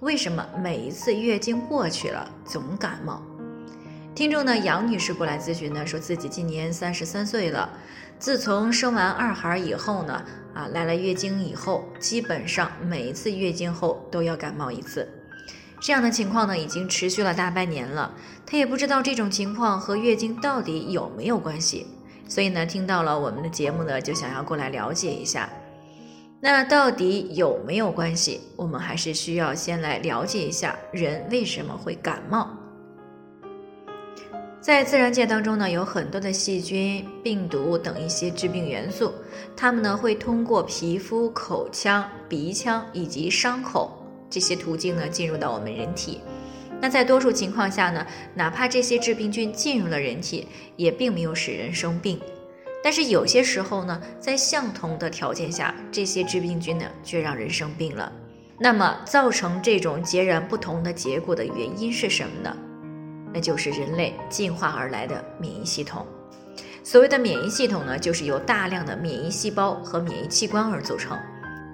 为什么每一次月经过去了总感冒？听众呢杨女士过来咨询呢，说自己今年三十三岁了，自从生完二孩以后呢，啊来了月经以后，基本上每一次月经后都要感冒一次。这样的情况呢已经持续了大半年了，她也不知道这种情况和月经到底有没有关系，所以呢听到了我们的节目呢，就想要过来了解一下。那到底有没有关系？我们还是需要先来了解一下人为什么会感冒。在自然界当中呢，有很多的细菌、病毒等一些致病元素，它们呢会通过皮肤、口腔、鼻腔以及伤口这些途径呢进入到我们人体。那在多数情况下呢，哪怕这些致病菌进入了人体，也并没有使人生病。但是有些时候呢，在相同的条件下，这些致病菌呢却让人生病了。那么造成这种截然不同的结果的原因是什么呢？那就是人类进化而来的免疫系统。所谓的免疫系统呢，就是由大量的免疫细胞和免疫器官而组成。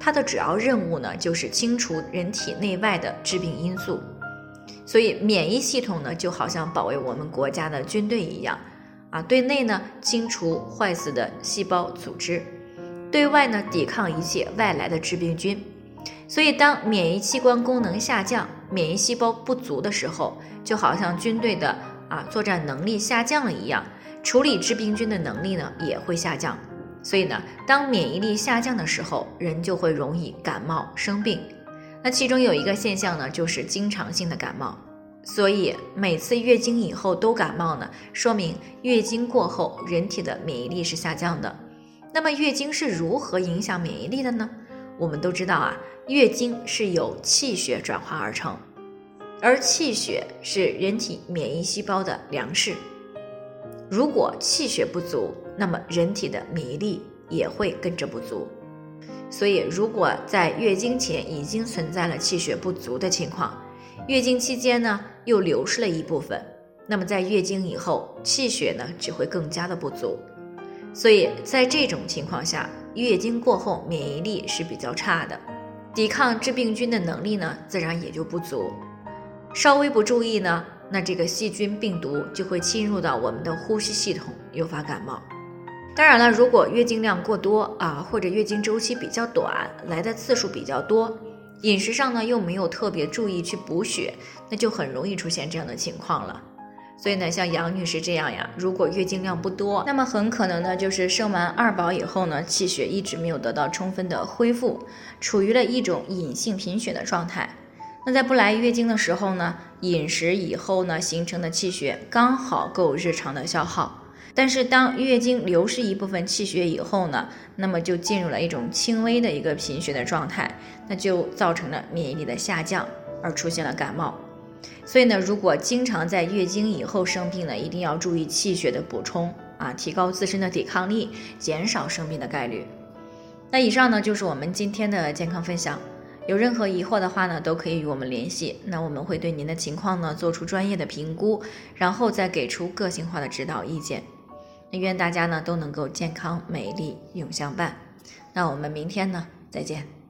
它的主要任务呢，就是清除人体内外的致病因素。所以免疫系统呢，就好像保卫我们国家的军队一样。啊，对内呢清除坏死的细胞组织，对外呢抵抗一切外来的致病菌。所以，当免疫器官功能下降、免疫细胞不足的时候，就好像军队的啊作战能力下降了一样，处理致病菌的能力呢也会下降。所以呢，当免疫力下降的时候，人就会容易感冒生病。那其中有一个现象呢，就是经常性的感冒。所以每次月经以后都感冒呢，说明月经过后人体的免疫力是下降的。那么月经是如何影响免疫力的呢？我们都知道啊，月经是由气血转化而成，而气血是人体免疫细胞的粮食。如果气血不足，那么人体的免疫力也会跟着不足。所以，如果在月经前已经存在了气血不足的情况，月经期间呢，又流失了一部分，那么在月经以后，气血呢只会更加的不足，所以在这种情况下，月经过后免疫力是比较差的，抵抗致病菌的能力呢自然也就不足，稍微不注意呢，那这个细菌病毒就会侵入到我们的呼吸系统，诱发感冒。当然了，如果月经量过多啊，或者月经周期比较短，来的次数比较多。饮食上呢又没有特别注意去补血，那就很容易出现这样的情况了。所以呢，像杨女士这样呀，如果月经量不多，那么很可能呢就是生完二宝以后呢，气血一直没有得到充分的恢复，处于了一种隐性贫血的状态。那在不来月经的时候呢，饮食以后呢形成的气血刚好够日常的消耗。但是当月经流失一部分气血以后呢，那么就进入了一种轻微的一个贫血的状态，那就造成了免疫力的下降，而出现了感冒。所以呢，如果经常在月经以后生病呢，一定要注意气血的补充啊，提高自身的抵抗力，减少生病的概率。那以上呢就是我们今天的健康分享，有任何疑惑的话呢，都可以与我们联系，那我们会对您的情况呢做出专业的评估，然后再给出个性化的指导意见。愿大家呢都能够健康美丽永相伴。那我们明天呢再见。